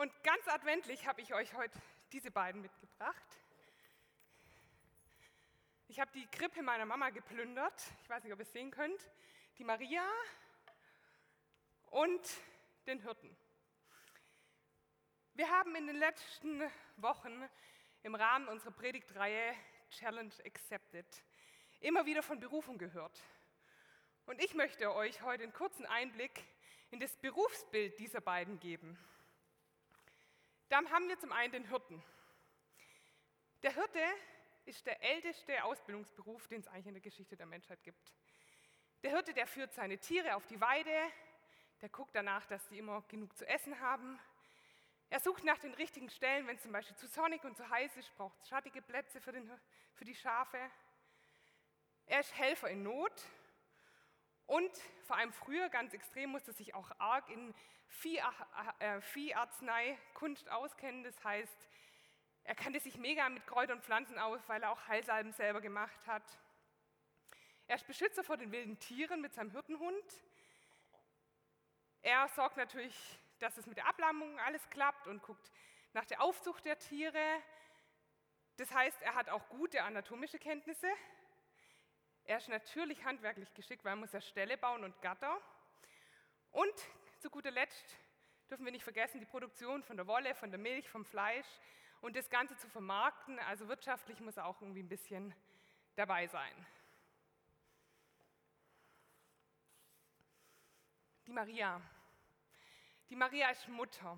Und ganz adventlich habe ich euch heute diese beiden mitgebracht. Ich habe die Krippe meiner Mama geplündert. Ich weiß nicht, ob ihr es sehen könnt. Die Maria und den Hirten. Wir haben in den letzten Wochen im Rahmen unserer Predigtreihe Challenge Accepted immer wieder von Berufung gehört. Und ich möchte euch heute einen kurzen Einblick in das Berufsbild dieser beiden geben. Dann haben wir zum einen den Hirten. Der Hirte ist der älteste Ausbildungsberuf, den es eigentlich in der Geschichte der Menschheit gibt. Der Hirte, der führt seine Tiere auf die Weide, der guckt danach, dass sie immer genug zu essen haben. Er sucht nach den richtigen Stellen, wenn es zum Beispiel zu sonnig und zu heiß ist, braucht es schattige Plätze für, den, für die Schafe. Er ist Helfer in Not und vor allem früher, ganz extrem, musste sich auch arg in äh, Vieharzneikunst auskennen. Das heißt, er kannte sich mega mit Kräutern und Pflanzen aus, weil er auch Heilsalben selber gemacht hat. Er ist Beschützer vor den wilden Tieren mit seinem Hirtenhund. Er sorgt natürlich, dass es mit der Ablammung alles klappt und guckt nach der Aufzucht der Tiere. Das heißt, er hat auch gute anatomische Kenntnisse. Er ist natürlich handwerklich geschickt, weil er muss ja Ställe bauen und Gatter. Und zu guter Letzt dürfen wir nicht vergessen, die Produktion von der Wolle, von der Milch, vom Fleisch und das Ganze zu vermarkten. Also wirtschaftlich muss er auch irgendwie ein bisschen dabei sein. Die Maria. Die Maria ist Mutter.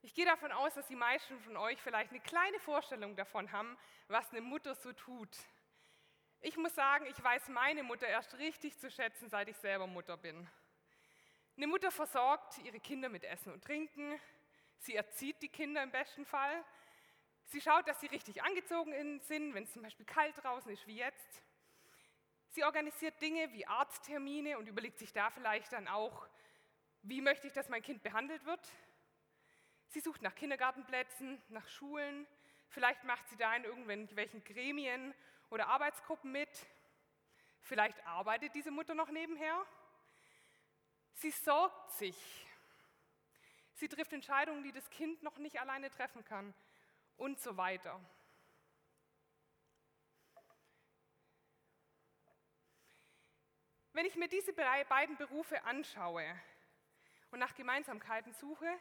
Ich gehe davon aus, dass die meisten von euch vielleicht eine kleine Vorstellung davon haben, was eine Mutter so tut. Ich muss sagen, ich weiß meine Mutter erst richtig zu schätzen, seit ich selber Mutter bin. Eine Mutter versorgt ihre Kinder mit Essen und Trinken. Sie erzieht die Kinder im besten Fall. Sie schaut, dass sie richtig angezogen sind, wenn es zum Beispiel kalt draußen ist wie jetzt. Sie organisiert Dinge wie Arzttermine und überlegt sich da vielleicht dann auch, wie möchte ich, dass mein Kind behandelt wird. Sie sucht nach Kindergartenplätzen, nach Schulen. Vielleicht macht sie da in irgendwelchen Gremien oder Arbeitsgruppen mit. Vielleicht arbeitet diese Mutter noch nebenher. Sie sorgt sich. Sie trifft Entscheidungen, die das Kind noch nicht alleine treffen kann und so weiter. Wenn ich mir diese beiden Berufe anschaue und nach Gemeinsamkeiten suche,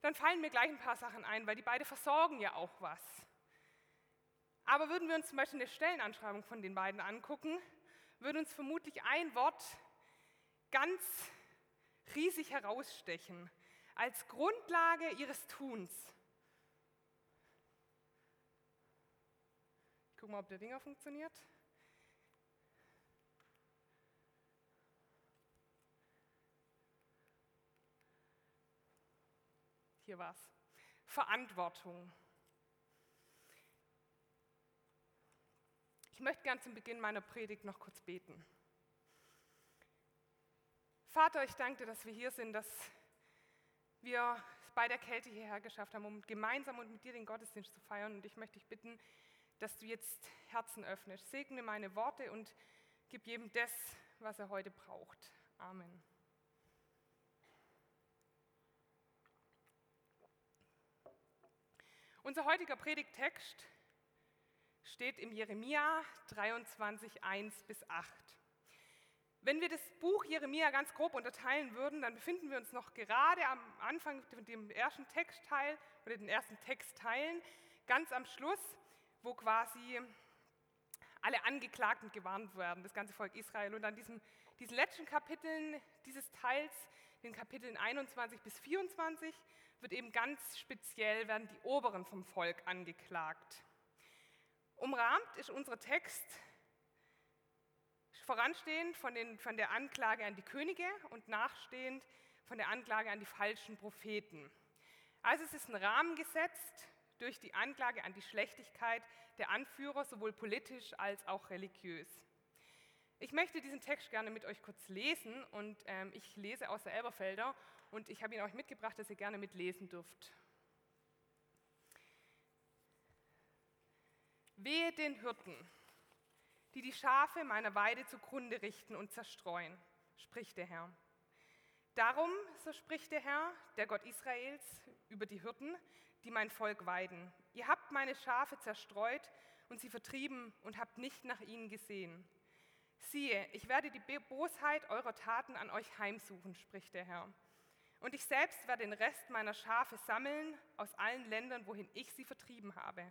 dann fallen mir gleich ein paar Sachen ein, weil die beide versorgen ja auch was. Aber würden wir uns zum Beispiel eine Stellenanschreibung von den beiden angucken, würde uns vermutlich ein Wort ganz riesig herausstechen als Grundlage ihres Tuns. Ich gucke mal, ob der Dinger funktioniert. Hier war's. Verantwortung. Ich möchte gern zum Beginn meiner Predigt noch kurz beten. Vater, ich danke dir, dass wir hier sind, dass wir es bei der Kälte hierher geschafft haben, um gemeinsam und mit dir den Gottesdienst zu feiern. Und ich möchte dich bitten, dass du jetzt Herzen öffnest. Segne meine Worte und gib jedem das, was er heute braucht. Amen. Unser heutiger Predigttext steht im Jeremia 23, 1 bis 8. Wenn wir das Buch Jeremia ganz grob unterteilen würden, dann befinden wir uns noch gerade am Anfang dem ersten Textteil oder den ersten Textteilen, ganz am Schluss, wo quasi alle Angeklagten gewarnt werden, das ganze Volk Israel. Und an diesem, diesen letzten Kapiteln dieses Teils, den Kapiteln 21 bis 24, wird eben ganz speziell werden die Oberen vom Volk angeklagt. Umrahmt ist unser Text voranstehend von, den, von der Anklage an die Könige und nachstehend von der Anklage an die falschen Propheten. Also es ist ein Rahmen gesetzt durch die Anklage an die Schlechtigkeit der Anführer, sowohl politisch als auch religiös. Ich möchte diesen Text gerne mit euch kurz lesen und ähm, ich lese aus der Elberfelder und ich habe ihn euch mitgebracht, dass ihr gerne mitlesen dürft. Wehe den Hirten, die die Schafe meiner Weide zugrunde richten und zerstreuen, spricht der Herr. Darum, so spricht der Herr, der Gott Israels, über die Hirten, die mein Volk weiden. Ihr habt meine Schafe zerstreut und sie vertrieben und habt nicht nach ihnen gesehen. Siehe, ich werde die Bosheit eurer Taten an euch heimsuchen, spricht der Herr. Und ich selbst werde den Rest meiner Schafe sammeln aus allen Ländern, wohin ich sie vertrieben habe.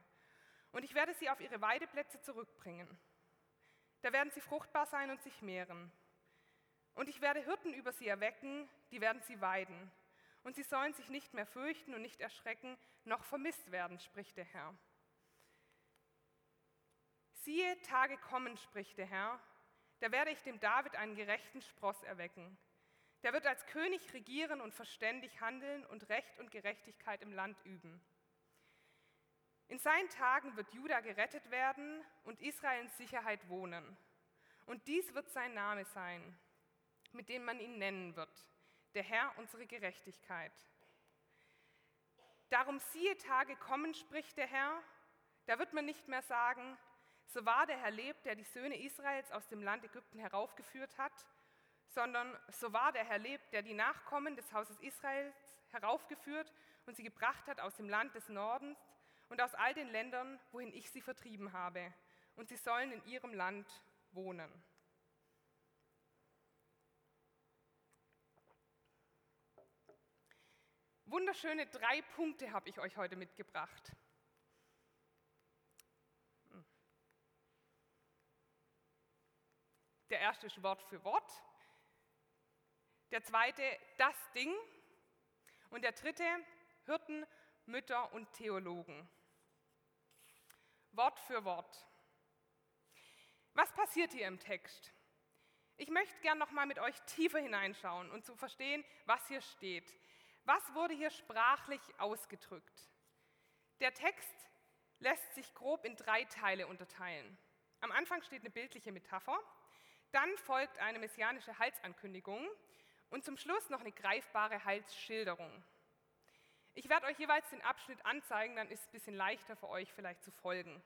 Und ich werde sie auf ihre Weideplätze zurückbringen. Da werden sie fruchtbar sein und sich mehren. Und ich werde Hirten über sie erwecken, die werden sie weiden. Und sie sollen sich nicht mehr fürchten und nicht erschrecken, noch vermisst werden, spricht der Herr. Siehe, Tage kommen, spricht der Herr, da werde ich dem David einen gerechten Spross erwecken. Der wird als König regieren und verständig handeln und Recht und Gerechtigkeit im Land üben. In seinen Tagen wird Juda gerettet werden und Israel in Sicherheit wohnen. Und dies wird sein Name sein, mit dem man ihn nennen wird, der Herr unsere Gerechtigkeit. Darum siehe Tage kommen, spricht der Herr, da wird man nicht mehr sagen, so war der Herr lebt, der die Söhne Israels aus dem Land Ägypten heraufgeführt hat, sondern so war der Herr lebt, der die Nachkommen des Hauses Israels heraufgeführt und sie gebracht hat aus dem Land des Nordens und aus all den Ländern, wohin ich sie vertrieben habe, und sie sollen in ihrem Land wohnen. Wunderschöne drei Punkte habe ich euch heute mitgebracht. Der erste ist Wort für Wort. Der zweite das Ding. Und der dritte Hirten, Mütter und Theologen. Wort für Wort. Was passiert hier im Text? Ich möchte gern noch mal mit euch tiefer hineinschauen und zu verstehen, was hier steht. Was wurde hier sprachlich ausgedrückt? Der Text lässt sich grob in drei Teile unterteilen. Am Anfang steht eine bildliche Metapher, dann folgt eine messianische Heilsankündigung und zum Schluss noch eine greifbare Heilsschilderung. Ich werde euch jeweils den Abschnitt anzeigen, dann ist es ein bisschen leichter für euch vielleicht zu folgen.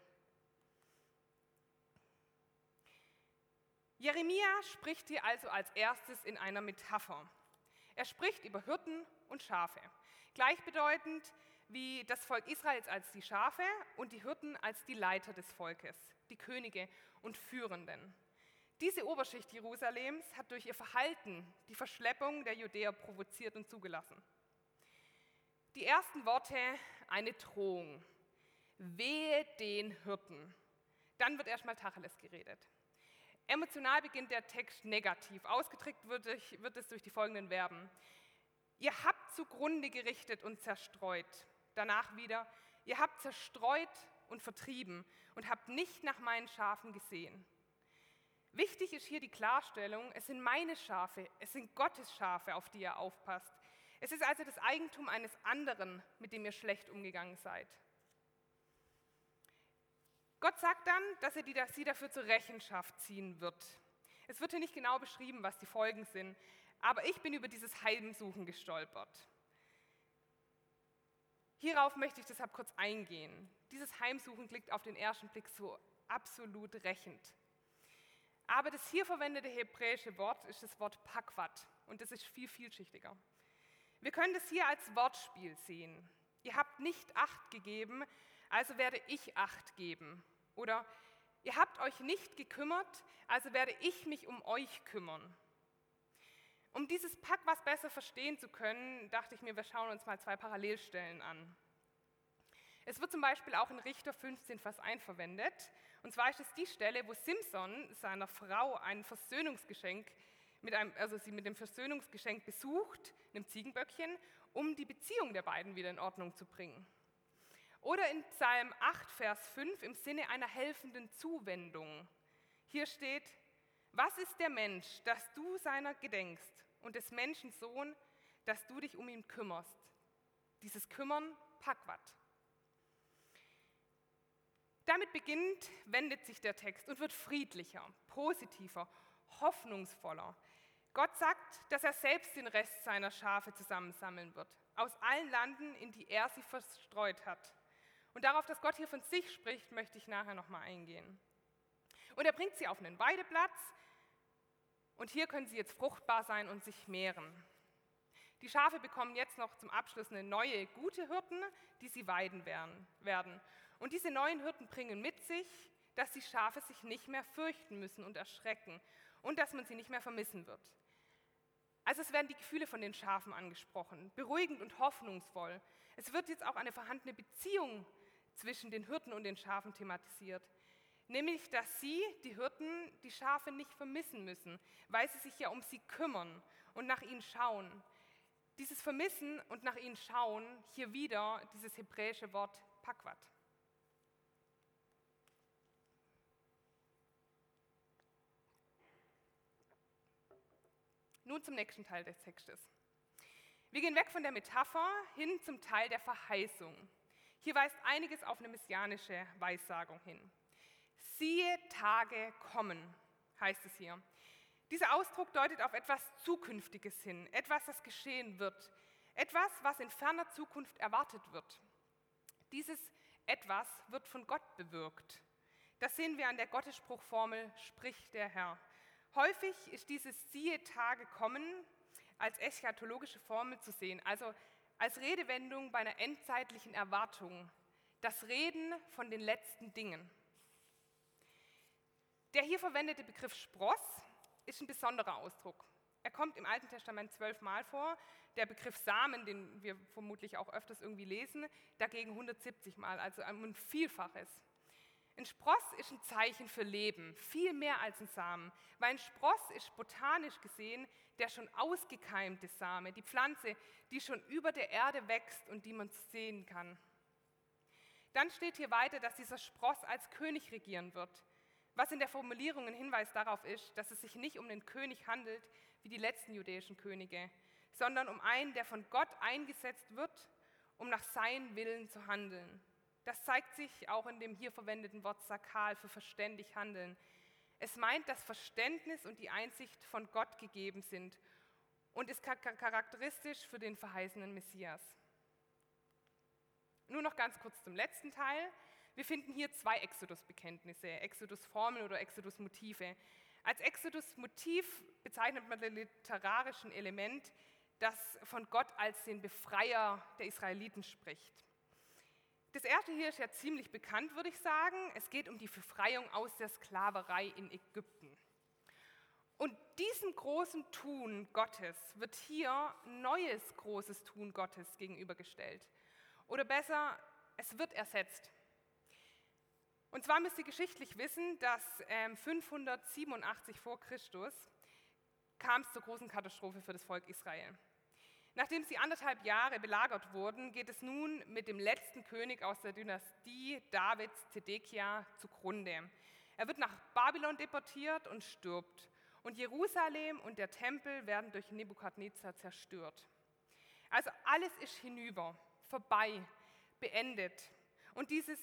Jeremia spricht hier also als erstes in einer Metapher. Er spricht über Hirten und Schafe, gleichbedeutend wie das Volk Israels als die Schafe und die Hirten als die Leiter des Volkes, die Könige und Führenden. Diese Oberschicht Jerusalems hat durch ihr Verhalten die Verschleppung der Judäer provoziert und zugelassen. Die ersten Worte eine Drohung. Wehe den Hirten. Dann wird erstmal Tacheles geredet. Emotional beginnt der Text negativ. Ausgedrückt wird, wird es durch die folgenden Verben. Ihr habt zugrunde gerichtet und zerstreut. Danach wieder, ihr habt zerstreut und vertrieben und habt nicht nach meinen Schafen gesehen. Wichtig ist hier die Klarstellung, es sind meine Schafe, es sind Gottes Schafe, auf die ihr aufpasst. Es ist also das Eigentum eines anderen, mit dem ihr schlecht umgegangen seid. Gott sagt dann, dass er die, sie dafür zur Rechenschaft ziehen wird. Es wird hier nicht genau beschrieben, was die Folgen sind, aber ich bin über dieses Heimsuchen gestolpert. Hierauf möchte ich deshalb kurz eingehen. Dieses Heimsuchen klingt auf den ersten Blick so absolut rächend. Aber das hier verwendete hebräische Wort ist das Wort Pakwat und das ist viel vielschichtiger. Wir können das hier als Wortspiel sehen. Ihr habt nicht Acht gegeben, also werde ich Acht geben. Oder ihr habt euch nicht gekümmert, also werde ich mich um euch kümmern. Um dieses Pack besser verstehen zu können, dachte ich mir, wir schauen uns mal zwei Parallelstellen an. Es wird zum Beispiel auch in Richter 15, Vers 1 verwendet. Und zwar ist es die Stelle, wo Simson seiner Frau ein Versöhnungsgeschenk, mit einem, also sie mit dem Versöhnungsgeschenk besucht, einem Ziegenböckchen, um die Beziehung der beiden wieder in Ordnung zu bringen. Oder in Psalm 8, Vers 5 im Sinne einer helfenden Zuwendung. Hier steht, was ist der Mensch, dass du seiner gedenkst und des Menschen Sohn, dass du dich um ihn kümmerst? Dieses Kümmern, Pakwat. Damit beginnt, wendet sich der Text und wird friedlicher, positiver, hoffnungsvoller. Gott sagt, dass er selbst den Rest seiner Schafe zusammensammeln wird, aus allen Landen, in die er sie verstreut hat. Und darauf, dass Gott hier von sich spricht, möchte ich nachher nochmal eingehen. Und er bringt sie auf einen Weideplatz und hier können sie jetzt fruchtbar sein und sich mehren. Die Schafe bekommen jetzt noch zum Abschluss eine neue, gute Hirten, die sie weiden werden. Und diese neuen Hirten bringen mit sich, dass die Schafe sich nicht mehr fürchten müssen und erschrecken und dass man sie nicht mehr vermissen wird. Also es werden die Gefühle von den Schafen angesprochen, beruhigend und hoffnungsvoll. Es wird jetzt auch eine vorhandene Beziehung zwischen den Hirten und den Schafen thematisiert. Nämlich, dass sie, die Hirten, die Schafe nicht vermissen müssen, weil sie sich ja um sie kümmern und nach ihnen schauen. Dieses Vermissen und nach ihnen schauen, hier wieder dieses hebräische Wort Pakwat. Nun zum nächsten Teil des Textes. Wir gehen weg von der Metapher hin zum Teil der Verheißung. Hier weist einiges auf eine messianische Weissagung hin. Siehe Tage kommen, heißt es hier. Dieser Ausdruck deutet auf etwas Zukünftiges hin, etwas, das geschehen wird, etwas, was in ferner Zukunft erwartet wird. Dieses etwas wird von Gott bewirkt. Das sehen wir an der Gottesspruchformel, spricht der Herr. Häufig ist dieses siehe Tage kommen als eschatologische Formel zu sehen, also als Redewendung bei einer endzeitlichen Erwartung, das Reden von den letzten Dingen. Der hier verwendete Begriff Spross ist ein besonderer Ausdruck. Er kommt im Alten Testament zwölfmal vor. Der Begriff Samen, den wir vermutlich auch öfters irgendwie lesen, dagegen 170 Mal, also ein Vielfaches. Ein Spross ist ein Zeichen für Leben, viel mehr als ein Samen, weil ein Spross ist botanisch gesehen der schon ausgekeimte Same, die Pflanze, die schon über der Erde wächst und die man sehen kann. Dann steht hier weiter, dass dieser Spross als König regieren wird, was in der Formulierung ein Hinweis darauf ist, dass es sich nicht um den König handelt wie die letzten jüdischen Könige, sondern um einen, der von Gott eingesetzt wird, um nach seinem Willen zu handeln. Das zeigt sich auch in dem hier verwendeten Wort sakal für verständig handeln. Es meint, dass Verständnis und die Einsicht von Gott gegeben sind und ist charakteristisch für den verheißenen Messias. Nur noch ganz kurz zum letzten Teil. Wir finden hier zwei Exodus-Bekenntnisse, Exodus-Formeln oder Exodus-Motive. Als Exodus-Motiv bezeichnet man das literarischen Element, das von Gott als den Befreier der Israeliten spricht. Das erste hier ist ja ziemlich bekannt, würde ich sagen. Es geht um die Befreiung aus der Sklaverei in Ägypten. Und diesem großen Tun Gottes wird hier neues großes Tun Gottes gegenübergestellt. Oder besser, es wird ersetzt. Und zwar müsst ihr geschichtlich wissen, dass 587 ähm, vor Christus kam es zur großen Katastrophe für das Volk Israel. Nachdem sie anderthalb Jahre belagert wurden, geht es nun mit dem letzten König aus der Dynastie Davids, Zedekia, zugrunde. Er wird nach Babylon deportiert und stirbt. Und Jerusalem und der Tempel werden durch Nebukadnezar zerstört. Also alles ist hinüber, vorbei, beendet. Und dieses,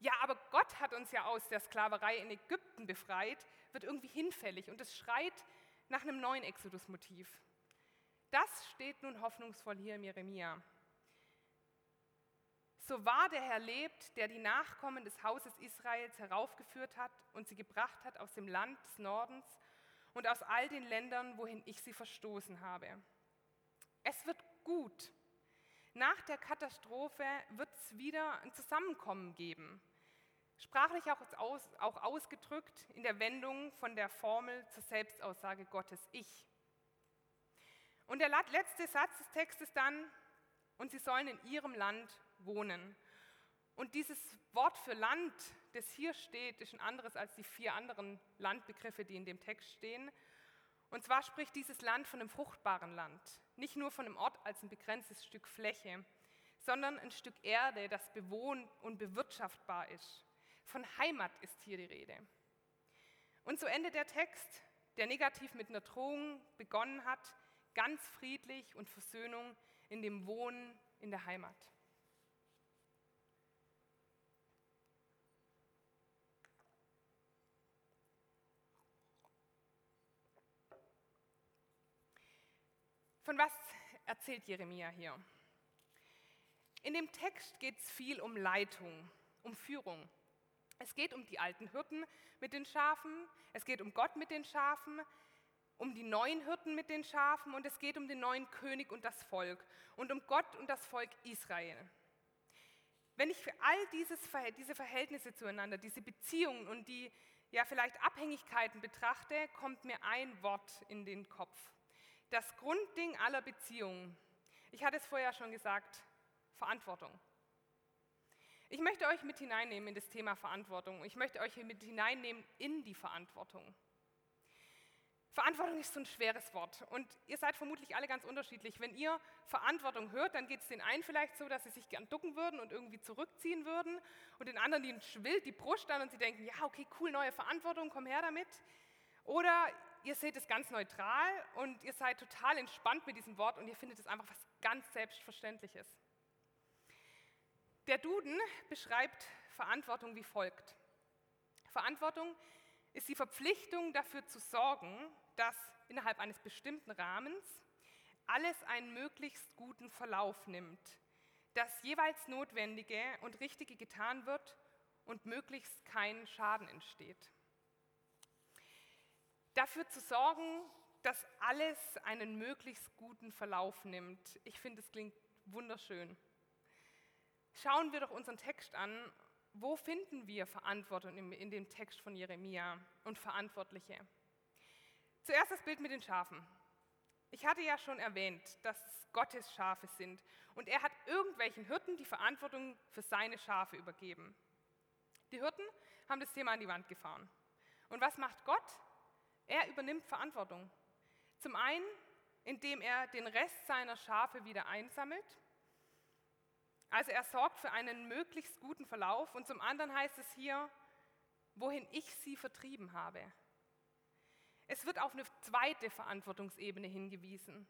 ja, aber Gott hat uns ja aus der Sklaverei in Ägypten befreit, wird irgendwie hinfällig und es schreit nach einem neuen Exodus-Motiv. Das steht nun hoffnungsvoll hier im Jeremia. So wahr der Herr lebt, der die Nachkommen des Hauses Israels heraufgeführt hat und sie gebracht hat aus dem Land des Nordens und aus all den Ländern, wohin ich sie verstoßen habe. Es wird gut. Nach der Katastrophe wird es wieder ein Zusammenkommen geben. Sprachlich auch, auch ausgedrückt in der Wendung von der Formel zur Selbstaussage Gottes Ich. Und der letzte Satz des Textes dann, und sie sollen in ihrem Land wohnen. Und dieses Wort für Land, das hier steht, ist ein anderes als die vier anderen Landbegriffe, die in dem Text stehen. Und zwar spricht dieses Land von einem fruchtbaren Land, nicht nur von einem Ort als ein begrenztes Stück Fläche, sondern ein Stück Erde, das bewohnt und bewirtschaftbar ist. Von Heimat ist hier die Rede. Und so endet der Text, der negativ mit einer Drohung begonnen hat, ganz friedlich und Versöhnung in dem Wohnen in der Heimat. Von was erzählt Jeremia hier? In dem Text geht es viel um Leitung, um Führung. Es geht um die alten Hirten mit den Schafen, es geht um Gott mit den Schafen, um die neuen Hirten mit den Schafen und es geht um den neuen König und das Volk und um Gott und das Volk Israel. Wenn ich für all dieses, diese Verhältnisse zueinander, diese Beziehungen und die ja vielleicht Abhängigkeiten betrachte, kommt mir ein Wort in den Kopf. Das Grundding aller Beziehungen. Ich hatte es vorher schon gesagt, Verantwortung. Ich möchte euch mit hineinnehmen in das Thema Verantwortung. Ich möchte euch mit hineinnehmen in die Verantwortung. Verantwortung ist so ein schweres Wort und ihr seid vermutlich alle ganz unterschiedlich. Wenn ihr Verantwortung hört, dann geht es den einen vielleicht so, dass sie sich gern ducken würden und irgendwie zurückziehen würden und den anderen, die schwillt die Brust an und sie denken, ja, okay, cool, neue Verantwortung, komm her damit. Oder ihr seht es ganz neutral und ihr seid total entspannt mit diesem Wort und ihr findet es einfach was ganz Selbstverständliches. Der Duden beschreibt Verantwortung wie folgt. Verantwortung ist die Verpflichtung dafür zu sorgen, dass innerhalb eines bestimmten Rahmens alles einen möglichst guten Verlauf nimmt, dass jeweils Notwendige und Richtige getan wird und möglichst kein Schaden entsteht. Dafür zu sorgen, dass alles einen möglichst guten Verlauf nimmt. Ich finde, es klingt wunderschön. Schauen wir doch unseren Text an wo finden wir Verantwortung in dem Text von Jeremia und Verantwortliche? Zuerst das Bild mit den Schafen. Ich hatte ja schon erwähnt, dass es Gottes Schafe sind und er hat irgendwelchen Hirten die Verantwortung für seine Schafe übergeben. Die Hirten haben das Thema an die Wand gefahren. Und was macht Gott? Er übernimmt Verantwortung. Zum einen, indem er den Rest seiner Schafe wieder einsammelt also er sorgt für einen möglichst guten Verlauf und zum anderen heißt es hier, wohin ich sie vertrieben habe. Es wird auf eine zweite Verantwortungsebene hingewiesen,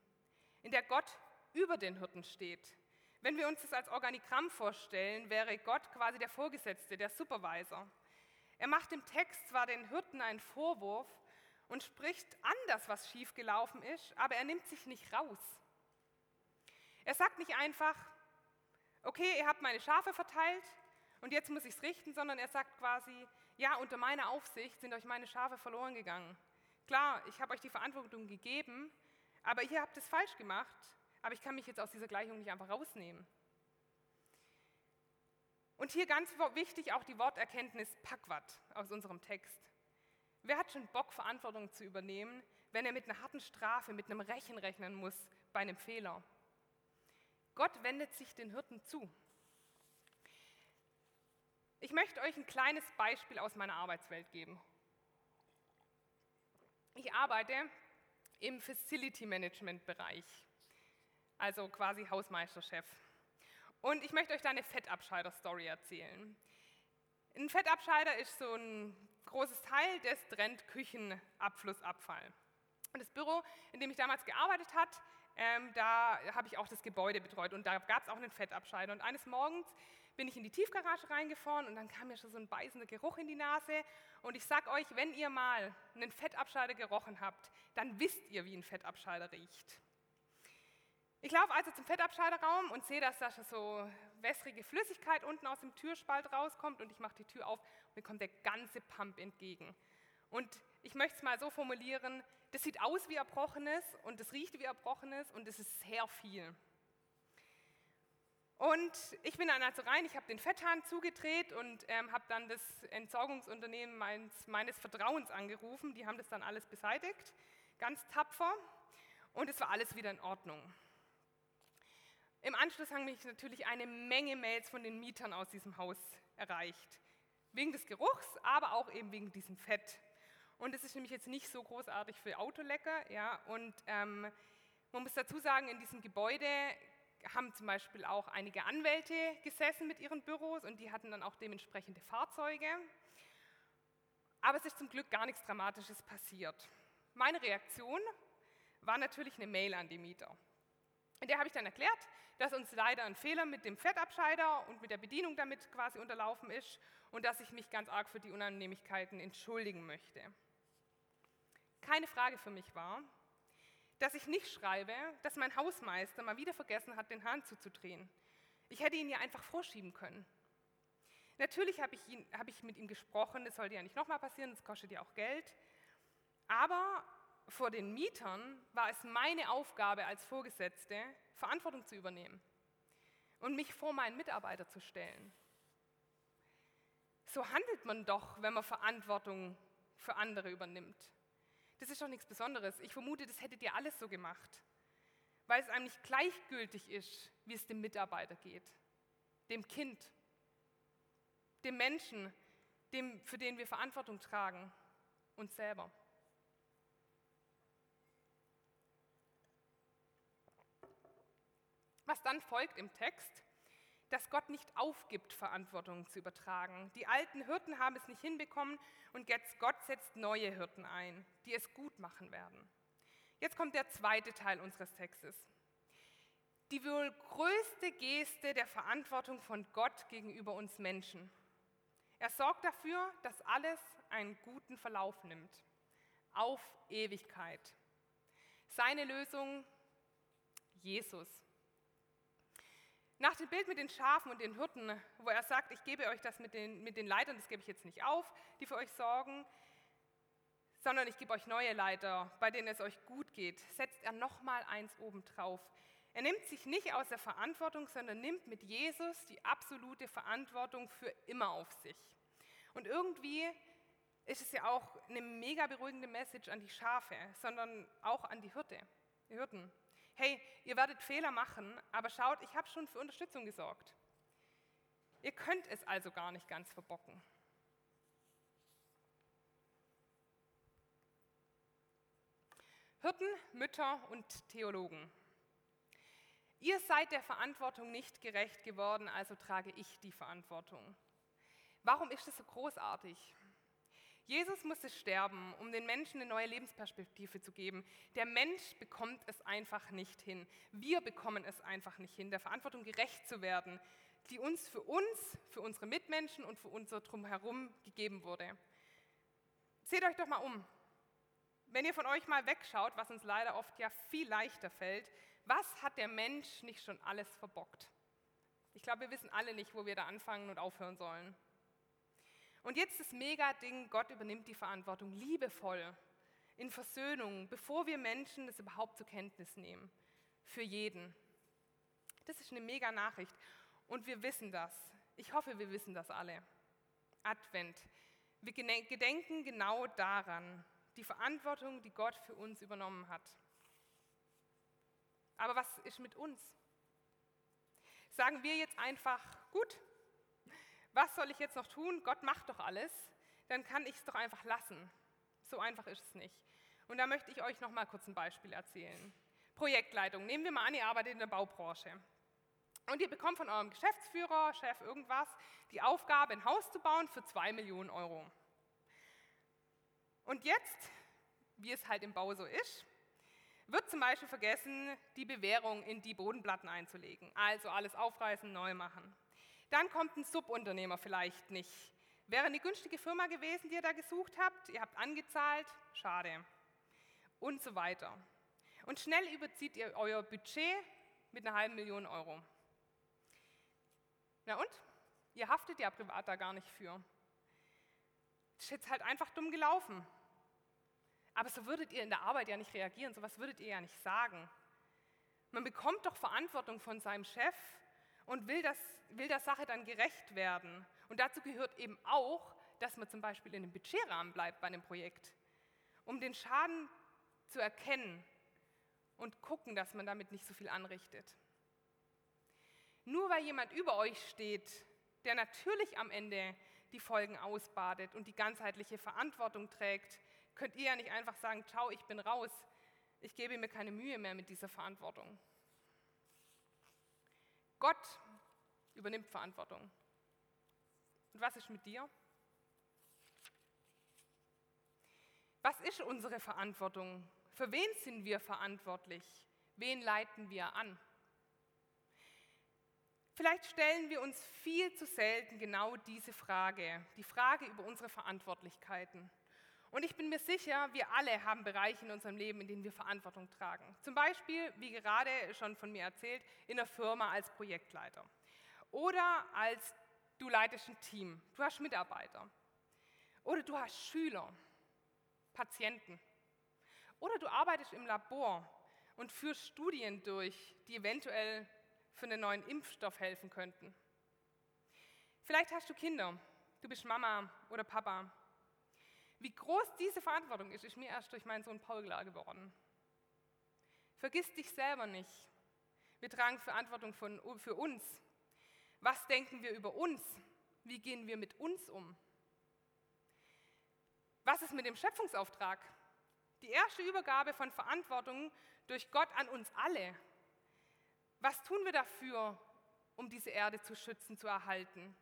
in der Gott über den Hirten steht. Wenn wir uns das als Organigramm vorstellen, wäre Gott quasi der Vorgesetzte, der Supervisor. Er macht im Text zwar den Hirten einen Vorwurf und spricht an das, was schiefgelaufen ist, aber er nimmt sich nicht raus. Er sagt nicht einfach, okay, ihr habt meine Schafe verteilt und jetzt muss ich es richten, sondern er sagt quasi, ja, unter meiner Aufsicht sind euch meine Schafe verloren gegangen. Klar, ich habe euch die Verantwortung gegeben, aber ihr habt es falsch gemacht, aber ich kann mich jetzt aus dieser Gleichung nicht einfach rausnehmen. Und hier ganz wichtig auch die Worterkenntnis Pakwat aus unserem Text. Wer hat schon Bock, Verantwortung zu übernehmen, wenn er mit einer harten Strafe, mit einem Rechen rechnen muss bei einem Fehler? Gott wendet sich den Hirten zu. Ich möchte euch ein kleines Beispiel aus meiner Arbeitswelt geben. Ich arbeite im Facility Management Bereich, also quasi Hausmeisterchef. Und ich möchte euch da eine Fettabscheider-Story erzählen. Ein Fettabscheider ist so ein großes Teil, das trennt Küchenabflussabfall. Und das Büro, in dem ich damals gearbeitet habe, ähm, da habe ich auch das Gebäude betreut und da gab es auch einen Fettabscheider. Und eines Morgens bin ich in die Tiefgarage reingefahren und dann kam mir schon so ein beißender Geruch in die Nase. Und ich sage euch, wenn ihr mal einen Fettabscheider gerochen habt, dann wisst ihr, wie ein Fettabscheider riecht. Ich laufe also zum Fettabscheiderraum und sehe, dass da schon so wässrige Flüssigkeit unten aus dem Türspalt rauskommt und ich mache die Tür auf und mir kommt der ganze Pump entgegen. Und ich möchte es mal so formulieren, das sieht aus wie Erbrochenes und das riecht wie Erbrochenes und es ist sehr viel. Und ich bin dann also rein, ich habe den Fetthahn zugedreht und ähm, habe dann das Entsorgungsunternehmen meines, meines Vertrauens angerufen. Die haben das dann alles beseitigt, ganz tapfer. Und es war alles wieder in Ordnung. Im Anschluss haben mich natürlich eine Menge Mails von den Mietern aus diesem Haus erreicht. Wegen des Geruchs, aber auch eben wegen diesem Fett. Und es ist nämlich jetzt nicht so großartig für Autolecker. Ja? Und ähm, man muss dazu sagen, in diesem Gebäude haben zum Beispiel auch einige Anwälte gesessen mit ihren Büros und die hatten dann auch dementsprechende Fahrzeuge. Aber es ist zum Glück gar nichts Dramatisches passiert. Meine Reaktion war natürlich eine Mail an die Mieter. In der habe ich dann erklärt, dass uns leider ein Fehler mit dem Fettabscheider und mit der Bedienung damit quasi unterlaufen ist und dass ich mich ganz arg für die Unannehmlichkeiten entschuldigen möchte keine Frage für mich war, dass ich nicht schreibe, dass mein Hausmeister mal wieder vergessen hat, den Hahn zuzudrehen. Ich hätte ihn ja einfach vorschieben können. Natürlich habe ich, hab ich mit ihm gesprochen, das sollte ja nicht nochmal passieren, das kostet ja auch Geld. Aber vor den Mietern war es meine Aufgabe als Vorgesetzte, Verantwortung zu übernehmen und mich vor meinen Mitarbeiter zu stellen. So handelt man doch, wenn man Verantwortung für andere übernimmt. Das ist doch nichts Besonderes. Ich vermute, das hättet ihr alles so gemacht, weil es einem nicht gleichgültig ist, wie es dem Mitarbeiter geht, dem Kind, dem Menschen, dem, für den wir Verantwortung tragen, uns selber. Was dann folgt im Text, dass Gott nicht aufgibt, Verantwortung zu übertragen. Die alten Hirten haben es nicht hinbekommen und jetzt Gott setzt neue Hirten ein, die es gut machen werden. Jetzt kommt der zweite Teil unseres Textes. Die wohl größte Geste der Verantwortung von Gott gegenüber uns Menschen. Er sorgt dafür, dass alles einen guten Verlauf nimmt. Auf Ewigkeit. Seine Lösung, Jesus. Nach dem Bild mit den Schafen und den Hirten, wo er sagt, ich gebe euch das mit den, mit den Leitern, das gebe ich jetzt nicht auf, die für euch sorgen, sondern ich gebe euch neue Leiter, bei denen es euch gut geht, setzt er nochmal eins obendrauf. Er nimmt sich nicht aus der Verantwortung, sondern nimmt mit Jesus die absolute Verantwortung für immer auf sich. Und irgendwie ist es ja auch eine mega beruhigende Message an die Schafe, sondern auch an die Hirte, Hirten hey, ihr werdet Fehler machen, aber schaut, ich habe schon für Unterstützung gesorgt. Ihr könnt es also gar nicht ganz verbocken. Hirten, Mütter und Theologen. Ihr seid der Verantwortung nicht gerecht geworden, also trage ich die Verantwortung. Warum ist es so großartig? Jesus musste sterben, um den Menschen eine neue Lebensperspektive zu geben. Der Mensch bekommt es einfach nicht hin. Wir bekommen es einfach nicht hin, der Verantwortung gerecht zu werden, die uns für uns, für unsere Mitmenschen und für unser Drumherum gegeben wurde. Seht euch doch mal um. Wenn ihr von euch mal wegschaut, was uns leider oft ja viel leichter fällt, was hat der Mensch nicht schon alles verbockt? Ich glaube, wir wissen alle nicht, wo wir da anfangen und aufhören sollen. Und jetzt das Mega-Ding, Gott übernimmt die Verantwortung liebevoll, in Versöhnung, bevor wir Menschen das überhaupt zur Kenntnis nehmen. Für jeden. Das ist eine Mega-Nachricht. Und wir wissen das. Ich hoffe, wir wissen das alle. Advent. Wir gedenken genau daran, die Verantwortung, die Gott für uns übernommen hat. Aber was ist mit uns? Sagen wir jetzt einfach, gut, was soll ich jetzt noch tun? Gott macht doch alles. Dann kann ich es doch einfach lassen. So einfach ist es nicht. Und da möchte ich euch noch mal kurz ein Beispiel erzählen. Projektleitung. Nehmen wir mal an, ihr arbeitet in der Baubranche. Und ihr bekommt von eurem Geschäftsführer, Chef, irgendwas, die Aufgabe, ein Haus zu bauen für zwei Millionen Euro. Und jetzt, wie es halt im Bau so ist, wird zum Beispiel vergessen, die Bewährung in die Bodenplatten einzulegen. Also alles aufreißen, neu machen. Dann kommt ein Subunternehmer vielleicht nicht. Wäre eine günstige Firma gewesen, die ihr da gesucht habt, ihr habt angezahlt, schade. Und so weiter. Und schnell überzieht ihr euer Budget mit einer halben Million Euro. Na und? Ihr haftet ja privat da gar nicht für. Das ist jetzt halt einfach dumm gelaufen. Aber so würdet ihr in der Arbeit ja nicht reagieren, so was würdet ihr ja nicht sagen. Man bekommt doch Verantwortung von seinem Chef und will, das, will der Sache dann gerecht werden. Und dazu gehört eben auch, dass man zum Beispiel in einem Budgetrahmen bleibt bei einem Projekt, um den Schaden zu erkennen und gucken, dass man damit nicht so viel anrichtet. Nur weil jemand über euch steht, der natürlich am Ende die Folgen ausbadet und die ganzheitliche Verantwortung trägt, könnt ihr ja nicht einfach sagen, ciao, ich bin raus, ich gebe mir keine Mühe mehr mit dieser Verantwortung. Gott übernimmt Verantwortung. Und was ist mit dir? Was ist unsere Verantwortung? Für wen sind wir verantwortlich? Wen leiten wir an? Vielleicht stellen wir uns viel zu selten genau diese Frage, die Frage über unsere Verantwortlichkeiten. Und ich bin mir sicher, wir alle haben Bereiche in unserem Leben, in denen wir Verantwortung tragen. Zum Beispiel, wie gerade schon von mir erzählt, in der Firma als Projektleiter. Oder als du leitest ein Team, du hast Mitarbeiter. Oder du hast Schüler, Patienten. Oder du arbeitest im Labor und führst Studien durch, die eventuell für einen neuen Impfstoff helfen könnten. Vielleicht hast du Kinder, du bist Mama oder Papa. Wie groß diese Verantwortung ist, ist mir erst durch meinen Sohn Paul klar geworden. Vergiss dich selber nicht. Wir tragen Verantwortung von, für uns. Was denken wir über uns? Wie gehen wir mit uns um? Was ist mit dem Schöpfungsauftrag? Die erste Übergabe von Verantwortung durch Gott an uns alle. Was tun wir dafür, um diese Erde zu schützen, zu erhalten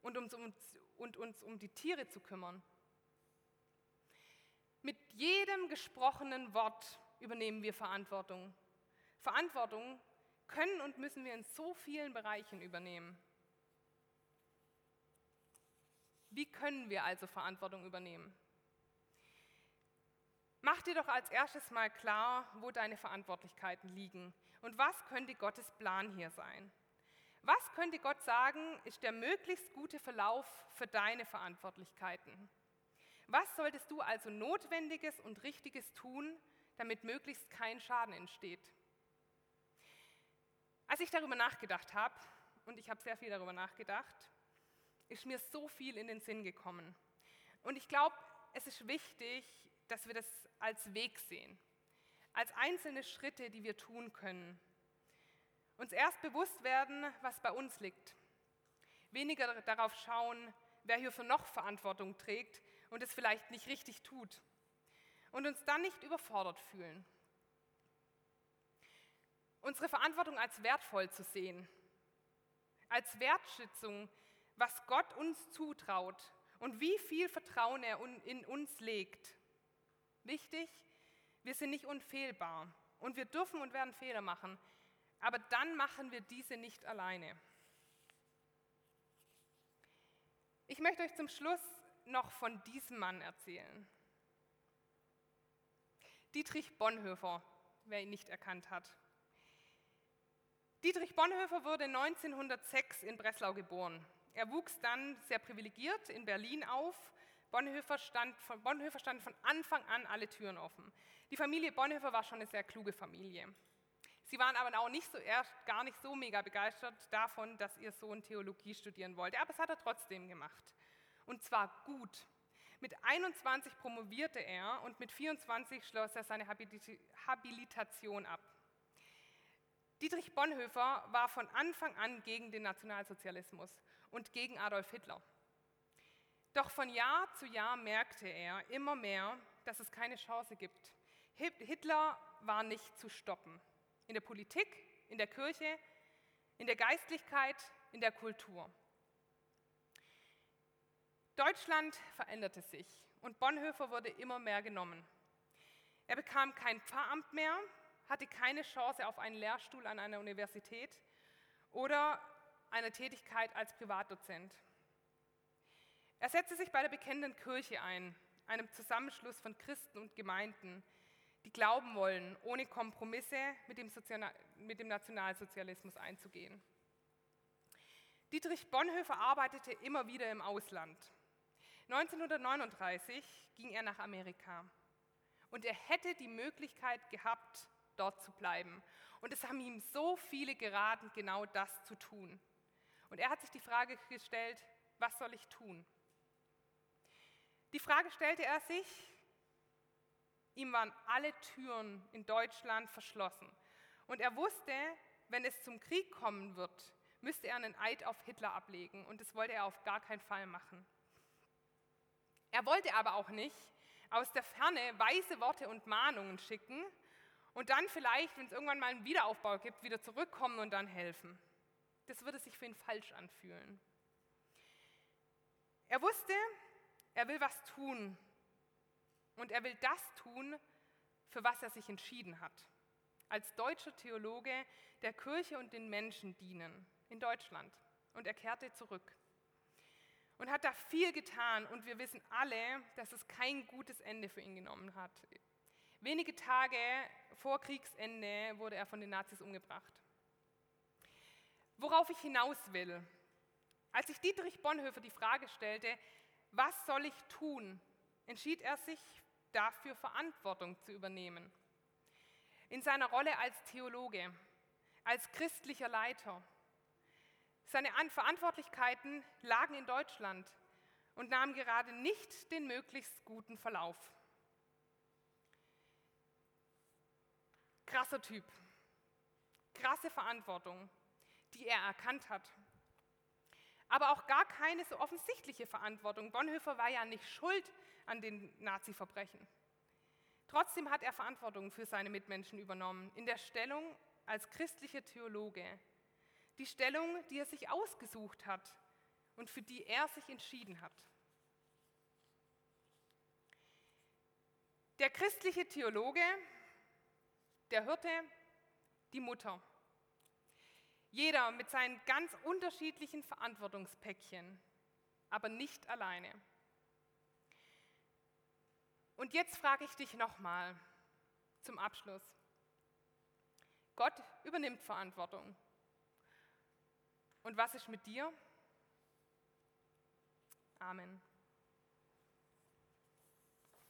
und uns, um, und uns um die Tiere zu kümmern? Mit jedem gesprochenen Wort übernehmen wir Verantwortung. Verantwortung können und müssen wir in so vielen Bereichen übernehmen. Wie können wir also Verantwortung übernehmen? Mach dir doch als erstes mal klar, wo deine Verantwortlichkeiten liegen und was könnte Gottes Plan hier sein. Was könnte Gott sagen, ist der möglichst gute Verlauf für deine Verantwortlichkeiten? Was solltest du also Notwendiges und Richtiges tun, damit möglichst kein Schaden entsteht? Als ich darüber nachgedacht habe, und ich habe sehr viel darüber nachgedacht, ist mir so viel in den Sinn gekommen. Und ich glaube, es ist wichtig, dass wir das als Weg sehen, als einzelne Schritte, die wir tun können. Uns erst bewusst werden, was bei uns liegt. Weniger darauf schauen, wer hierfür noch Verantwortung trägt und es vielleicht nicht richtig tut. Und uns dann nicht überfordert fühlen. Unsere Verantwortung als wertvoll zu sehen, als Wertschätzung was Gott uns zutraut und wie viel Vertrauen er in uns legt. Wichtig, wir sind nicht unfehlbar und wir dürfen und werden Fehler machen, aber dann machen wir diese nicht alleine. Ich möchte euch zum Schluss noch von diesem Mann erzählen. Dietrich Bonhoeffer, wer ihn nicht erkannt hat. Dietrich Bonhoeffer wurde 1906 in Breslau geboren. Er wuchs dann sehr privilegiert in Berlin auf. Bonhoeffer stand, von Bonhoeffer standen von Anfang an alle Türen offen. Die Familie Bonhoeffer war schon eine sehr kluge Familie. Sie waren aber auch nicht so erst gar nicht so mega begeistert davon, dass ihr Sohn Theologie studieren wollte. Aber es hat er trotzdem gemacht. Und zwar gut. Mit 21 promovierte er und mit 24 schloss er seine Habilitation ab. Dietrich Bonhoeffer war von Anfang an gegen den Nationalsozialismus und gegen Adolf Hitler. Doch von Jahr zu Jahr merkte er immer mehr, dass es keine Chance gibt. Hitler war nicht zu stoppen. In der Politik, in der Kirche, in der Geistlichkeit, in der Kultur. Deutschland veränderte sich und Bonhoeffer wurde immer mehr genommen. Er bekam kein Pfarramt mehr, hatte keine Chance auf einen Lehrstuhl an einer Universität oder eine Tätigkeit als Privatdozent. Er setzte sich bei der Bekennenden Kirche ein, einem Zusammenschluss von Christen und Gemeinden, die glauben wollen, ohne Kompromisse mit dem, mit dem Nationalsozialismus einzugehen. Dietrich Bonhoeffer arbeitete immer wieder im Ausland. 1939 ging er nach Amerika und er hätte die Möglichkeit gehabt, dort zu bleiben. Und es haben ihm so viele geraten, genau das zu tun. Und er hat sich die Frage gestellt, was soll ich tun? Die Frage stellte er sich, ihm waren alle Türen in Deutschland verschlossen. Und er wusste, wenn es zum Krieg kommen wird, müsste er einen Eid auf Hitler ablegen. Und das wollte er auf gar keinen Fall machen. Er wollte aber auch nicht aus der Ferne weise Worte und Mahnungen schicken und dann vielleicht, wenn es irgendwann mal einen Wiederaufbau gibt, wieder zurückkommen und dann helfen das würde sich für ihn falsch anfühlen. Er wusste, er will was tun. Und er will das tun, für was er sich entschieden hat. Als deutscher Theologe der Kirche und den Menschen dienen in Deutschland. Und er kehrte zurück. Und hat da viel getan. Und wir wissen alle, dass es kein gutes Ende für ihn genommen hat. Wenige Tage vor Kriegsende wurde er von den Nazis umgebracht. Worauf ich hinaus will, als sich Dietrich Bonhoeffer die Frage stellte, was soll ich tun, entschied er sich dafür Verantwortung zu übernehmen. In seiner Rolle als Theologe, als christlicher Leiter. Seine Verantwortlichkeiten lagen in Deutschland und nahmen gerade nicht den möglichst guten Verlauf. Krasser Typ, krasse Verantwortung, die er erkannt hat. Aber auch gar keine so offensichtliche Verantwortung. Bonhoeffer war ja nicht schuld an den Nazi-Verbrechen. Trotzdem hat er Verantwortung für seine Mitmenschen übernommen, in der Stellung als christlicher Theologe. Die Stellung, die er sich ausgesucht hat und für die er sich entschieden hat. Der christliche Theologe, der Hirte, die Mutter. Jeder mit seinen ganz unterschiedlichen Verantwortungspäckchen, aber nicht alleine. Und jetzt frage ich dich nochmal zum Abschluss. Gott übernimmt Verantwortung. Und was ist mit dir? Amen.